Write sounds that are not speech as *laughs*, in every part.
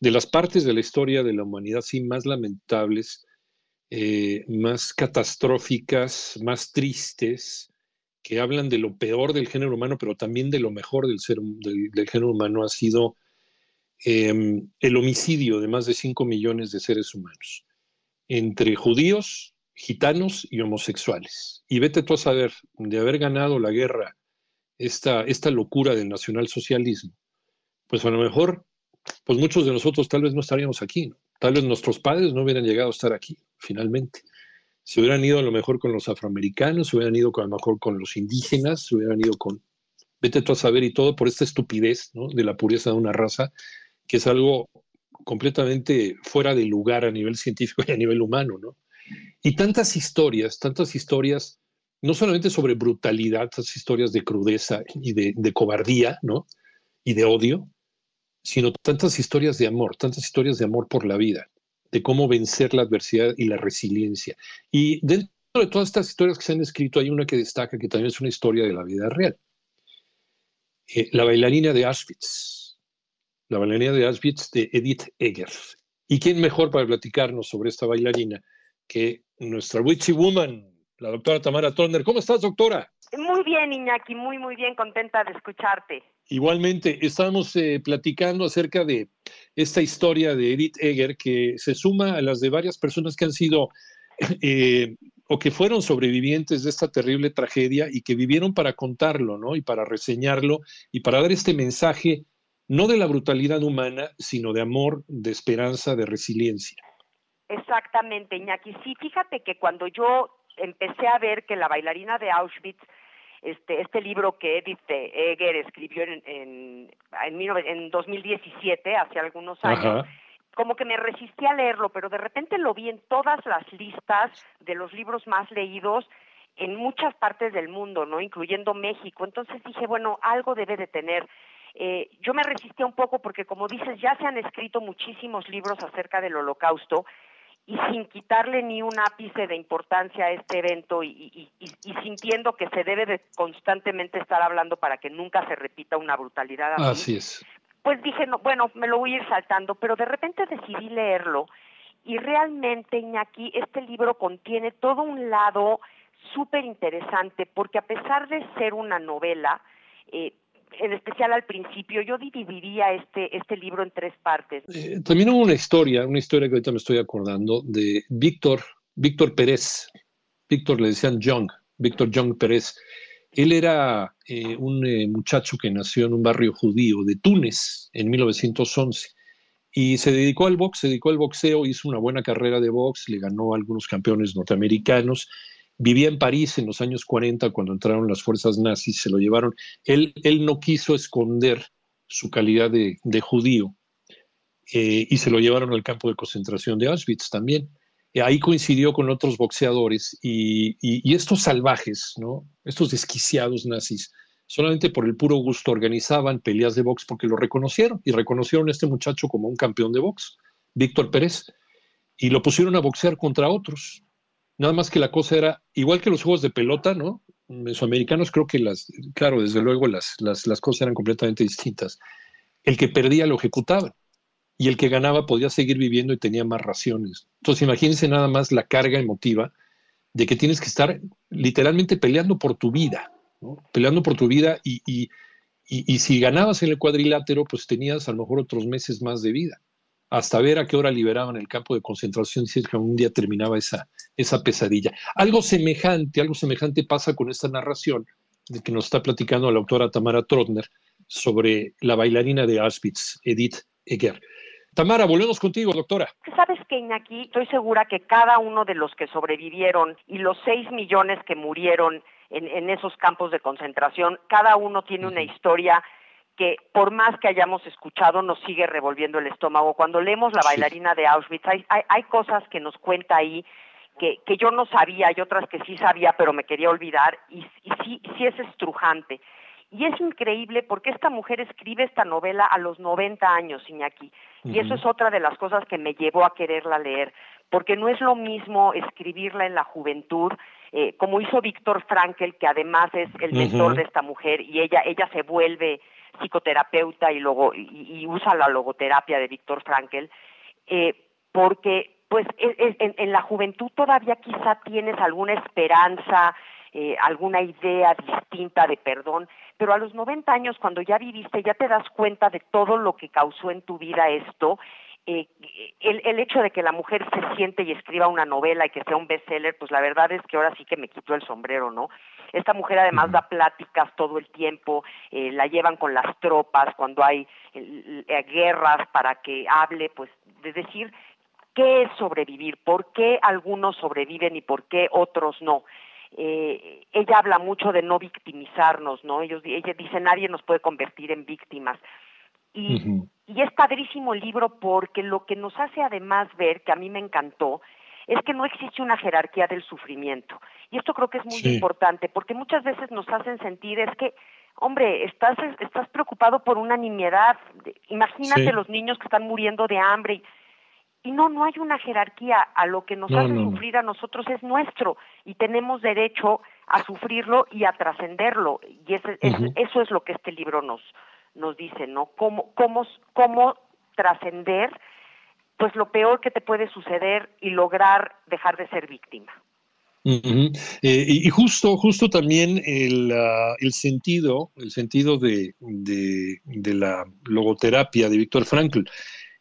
de las partes de la historia de la humanidad, sí, más lamentables, eh, más catastróficas, más tristes, que hablan de lo peor del género humano, pero también de lo mejor del, ser, del, género humano, ha sido em, el homicidio de más de 5 millones de seres humanos, entre judíos, gitanos y homosexuales. Y vete tú a saber, de haber ganado la guerra, esta, esta locura del nacionalsocialismo, pues a lo mejor pues muchos de nosotros tal vez no estaríamos aquí, tal vez nuestros padres no hubieran llegado a estar aquí, finalmente. Se hubieran ido a lo mejor con los afroamericanos, se hubieran ido a lo mejor con los indígenas, se hubieran ido con, vete tú a saber y todo, por esta estupidez de la pureza de una raza, que es algo completamente fuera de lugar a nivel científico *laughs* y a nivel humano, ¿no? Y tantas historias, tantas historias, no solamente sobre brutalidad, tantas historias de crudeza y de, de cobardía, ¿no? Y de odio, sino tantas historias de amor, tantas historias de amor por la vida, de cómo vencer la adversidad y la resiliencia. Y dentro de todas estas historias que se han escrito, hay una que destaca que también es una historia de la vida real. Eh, la bailarina de Auschwitz, la bailarina de Auschwitz de Edith Egger. ¿Y quién mejor para platicarnos sobre esta bailarina que nuestra witchy woman, la doctora Tamara Turner? ¿Cómo estás, doctora? Muy bien, Iñaki, muy, muy bien, contenta de escucharte. Igualmente, estábamos eh, platicando acerca de esta historia de Edith Egger que se suma a las de varias personas que han sido *laughs* eh, o que fueron sobrevivientes de esta terrible tragedia y que vivieron para contarlo, ¿no? Y para reseñarlo y para dar este mensaje no de la brutalidad humana, sino de amor, de esperanza, de resiliencia. Exactamente, Iñaki. Sí, fíjate que cuando yo empecé a ver que la bailarina de Auschwitz este, este libro que Edith Eger escribió en, en, en, 2017, hace algunos años, como que me resistí a leerlo, pero de repente lo vi en todas las listas de los libros más leídos en muchas partes del mundo, ¿no? Incluyendo México. Entonces dije, bueno, algo debe de tener. Eh, yo me resistí un poco porque, como dices, ya se han escrito muchísimos libros acerca del holocausto y sin quitarle ni un ápice de importancia a este evento y, sintiendo que se debe de constantemente estar hablando para que nunca se repita una brutalidad así. Así es. Pues dije, no, bueno, me lo voy a ir saltando, pero de repente decidí leerlo y realmente, Iñaki, este libro contiene todo un lado súper interesante porque a pesar de ser una novela, eh, en especial al principio, yo dividiría este, este libro en tres partes. Eh, también hubo una historia, una historia que ahorita me estoy acordando, de Víctor, Víctor Pérez. Víctor le decían Young, Víctor Young Pérez. Él era eh, un eh, muchacho que nació en un barrio judío de Túnez en 1911 y se dedicó al box, se dedicó al boxeo, hizo una buena carrera de box, le ganó algunos campeones norteamericanos Vivía en París en los años 40 cuando entraron las fuerzas nazis, se lo llevaron. Él, él no quiso esconder su calidad de, judío eh, y se lo llevaron al campo de concentración de Auschwitz también. ahí coincidió con otros boxeadores y, y, estos salvajes, ¿no? estos desquiciados nazis, solamente por el puro gusto organizaban peleas de box porque lo reconocieron y reconocieron a este muchacho como un campeón de box, Víctor Pérez, y lo pusieron a boxear contra otros. Nada más que la cosa era, igual que los juegos de pelota, ¿no? Mesoamericanos creo que las, claro, desde luego las, las, cosas eran completamente distintas. El que perdía lo ejecutaba y el que ganaba podía seguir viviendo y tenía más raciones. Entonces imagínense nada más la carga emotiva de que tienes que estar literalmente peleando por tu vida, ¿no? peleando por tu vida y, y, y, y, si ganabas en el cuadrilátero, pues tenías a lo mejor otros meses más de vida hasta ver a qué hora liberaban el campo de concentración si es que un día terminaba esa, esa pesadilla. Algo semejante, algo semejante pasa con esta narración de que nos está platicando la autora Tamara Trotner sobre la bailarina de Auschwitz, Edith Eger. Tamara, volvemos contigo, doctora. Sabes que, Iñaki, estoy segura que cada uno de los que sobrevivieron y los seis millones que murieron en, en esos campos de concentración, cada uno tiene una historia que por más que hayamos escuchado nos sigue revolviendo el estómago. Cuando leemos La bailarina de Auschwitz, hay, hay, hay cosas que nos cuenta ahí que, que, yo no sabía y otras que sí sabía, pero me quería olvidar, y, y sí, sí es estrujante. Y es increíble porque esta mujer escribe esta novela a los 90 años, Iñaki. Y eso es otra de las cosas que me llevó a quererla leer, porque no es lo mismo escribirla en la juventud, eh, como hizo Víctor Frankel, que además es el mentor de esta mujer, y ella, ella se vuelve psicoterapeuta y, luego, y, usa la logoterapia de Víctor Frankel, eh, porque pues en, la juventud todavía quizá tienes alguna esperanza, eh, alguna idea distinta de perdón, pero a los 90 años, cuando ya viviste, ya te das cuenta de todo lo que causó en tu vida esto, eh, el, el, hecho de que la mujer se siente y escriba una novela y que sea un bestseller, pues la verdad es que ahora sí que me quitó el sombrero, ¿no? Esta mujer además da pláticas todo el tiempo, eh, la llevan con las tropas cuando hay eh, guerras para que hable, pues, de decir qué es sobrevivir, por qué algunos sobreviven y por qué otros no eh, ella habla mucho de no victimizarnos, ¿no? Ellos, ella dice nadie nos puede convertir en víctimas. Y, uh -huh. Y es padrísimo el libro porque lo que nos hace además ver, que a mí me encantó, es que no existe una jerarquía del sufrimiento. Y esto creo que es muy sí. importante porque muchas veces nos hacen sentir es que, hombre, estás, estás preocupado por una nimiedad. Imagínate sí. los niños que están muriendo de hambre. Y, no, no hay una jerarquía. A lo que nos no, hace no. sufrir a nosotros es nuestro y tenemos derecho a sufrirlo y a trascenderlo. Y ese, uh -huh. es, eso es lo que este libro nos, nos dice, ¿no? Cómo, cómo, cómo trascender pues lo peor que te puede suceder y lograr dejar de ser víctima. Eh, y justo, justo también el, uh, el sentido, el sentido de, de la logoterapia de Víctor Frankl.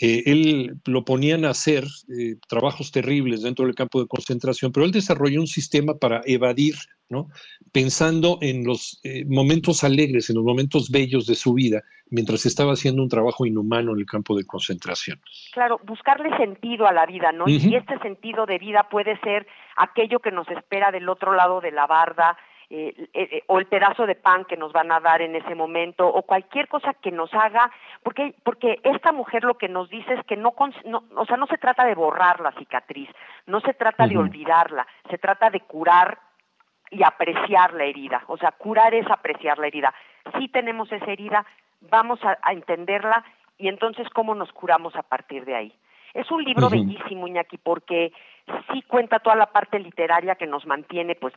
Eh, él lo ponían a hacer eh, trabajos terribles dentro del campo de concentración, pero él desarrolló un sistema para evadir, ¿no? pensando en los eh, momentos alegres, en los momentos bellos de su vida, mientras estaba haciendo un trabajo inhumano en el campo de concentración. Claro, buscarle sentido a la vida, ¿no? Uh -huh. Y este sentido de vida puede ser aquello que nos espera del otro lado de la barda, eh, eh, o el pedazo de pan que nos van a dar en ese momento o cualquier cosa que nos haga porque porque esta mujer lo que nos dice es que no, no o sea no se trata de borrar la cicatriz no se trata uh -huh. de olvidarla se trata de curar y apreciar la herida o sea curar es apreciar la herida si tenemos esa herida vamos a, a entenderla y entonces cómo nos curamos a partir de ahí es un libro uh -huh. bellísimo, Iñaki, porque sí cuenta toda la parte literaria que nos mantiene, pues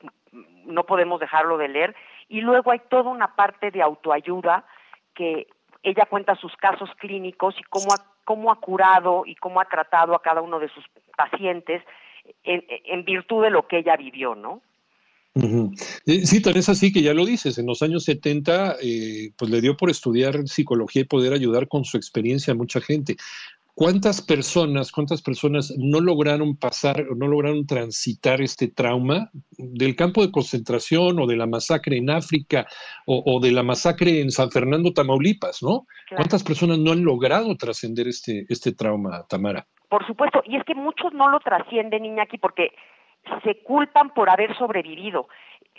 no podemos dejarlo de leer, y luego hay toda una parte de autoayuda que ella cuenta sus casos clínicos y cómo ha, cómo ha curado y cómo ha tratado a cada uno de sus pacientes en, virtud de lo que ella vivió, ¿no? -huh. Sí, tan es así que ya lo dices, en los años 70 eh, pues le dio por estudiar psicología y poder ayudar con su experiencia a mucha gente. ¿Cuántas personas, cuántas personas no lograron pasar, no lograron transitar este trauma del campo de concentración o de la masacre en África o, o de la masacre en San Fernando, Tamaulipas, ¿no? Claro. ¿Cuántas personas no han logrado trascender este, este trauma, Tamara? Por supuesto, y es que muchos no lo trascienden, Iñaki, porque se culpan por haber sobrevivido.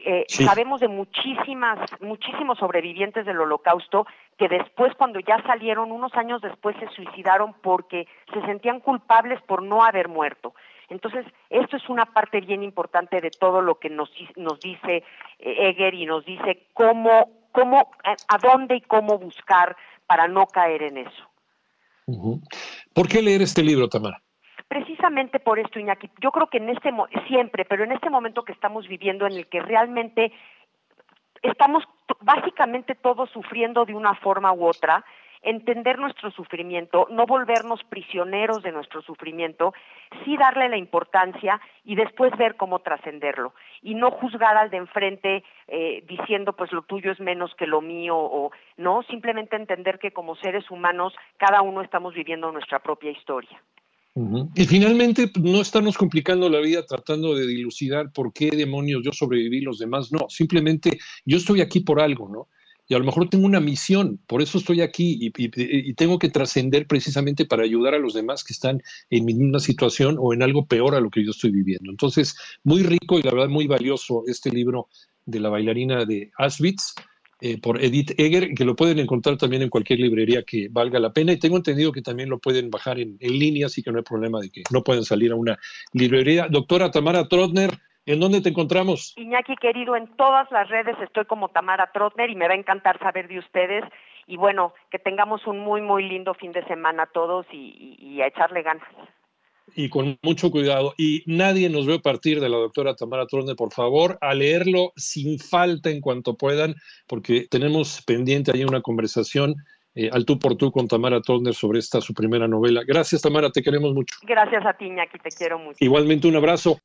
Eh, sí. Sabemos de muchísimas, muchísimos sobrevivientes del holocausto que después, cuando ya salieron, unos años después se suicidaron porque se sentían culpables por no haber muerto. Entonces, esto es una parte bien importante de todo lo que nos, nos dice eh, Eger y nos dice cómo, cómo, a dónde y cómo buscar para no caer en eso. ¿Por qué leer este libro, Tamara? Precisamente por esto, Iñaki, yo creo que en este siempre, pero en este momento que estamos viviendo en el que realmente estamos básicamente todos sufriendo de una forma u otra, entender nuestro sufrimiento, no volvernos prisioneros de nuestro sufrimiento, sí darle la importancia y después ver cómo trascenderlo y no juzgar al de enfrente eh, diciendo pues lo tuyo es menos que lo mío o no, simplemente entender que como seres humanos cada uno estamos viviendo nuestra propia historia. Y finalmente, pues, no estarnos complicando la vida tratando de dilucidar por qué demonios yo sobreviví, los demás no. Simplemente yo estoy aquí por algo, ¿no? y a lo mejor tengo una misión, por eso estoy aquí y, tengo que trascender precisamente para ayudar a los demás que están en mi misma situación o en algo peor a lo que yo estoy viviendo. Entonces, muy rico y la verdad muy valioso este libro de la bailarina de Auschwitz. Eh, por Edith Eger, que lo pueden encontrar también en cualquier librería que valga la pena. Y tengo entendido que también lo pueden bajar en, en línea, así que no hay problema de que no pueden salir a una librería. Doctora Tamara Trotner, ¿En dónde te encontramos? Iñaki, querido, en todas las redes estoy como Tamara Trotner y me va a encantar saber de ustedes. Y bueno, que tengamos un muy, muy lindo fin de semana todos y, a echarle ganas. Y con mucho cuidado. Y nadie nos ve partir de la doctora Tamara Trotner, por favor, a leerlo sin falta en cuanto puedan, porque tenemos pendiente ahí una conversación eh, al tú por tú con Tamara Trotner sobre esta su primera novela. Gracias, Tamara, te queremos mucho. Gracias a ti, Iñaki, te quiero mucho. Igualmente, un abrazo.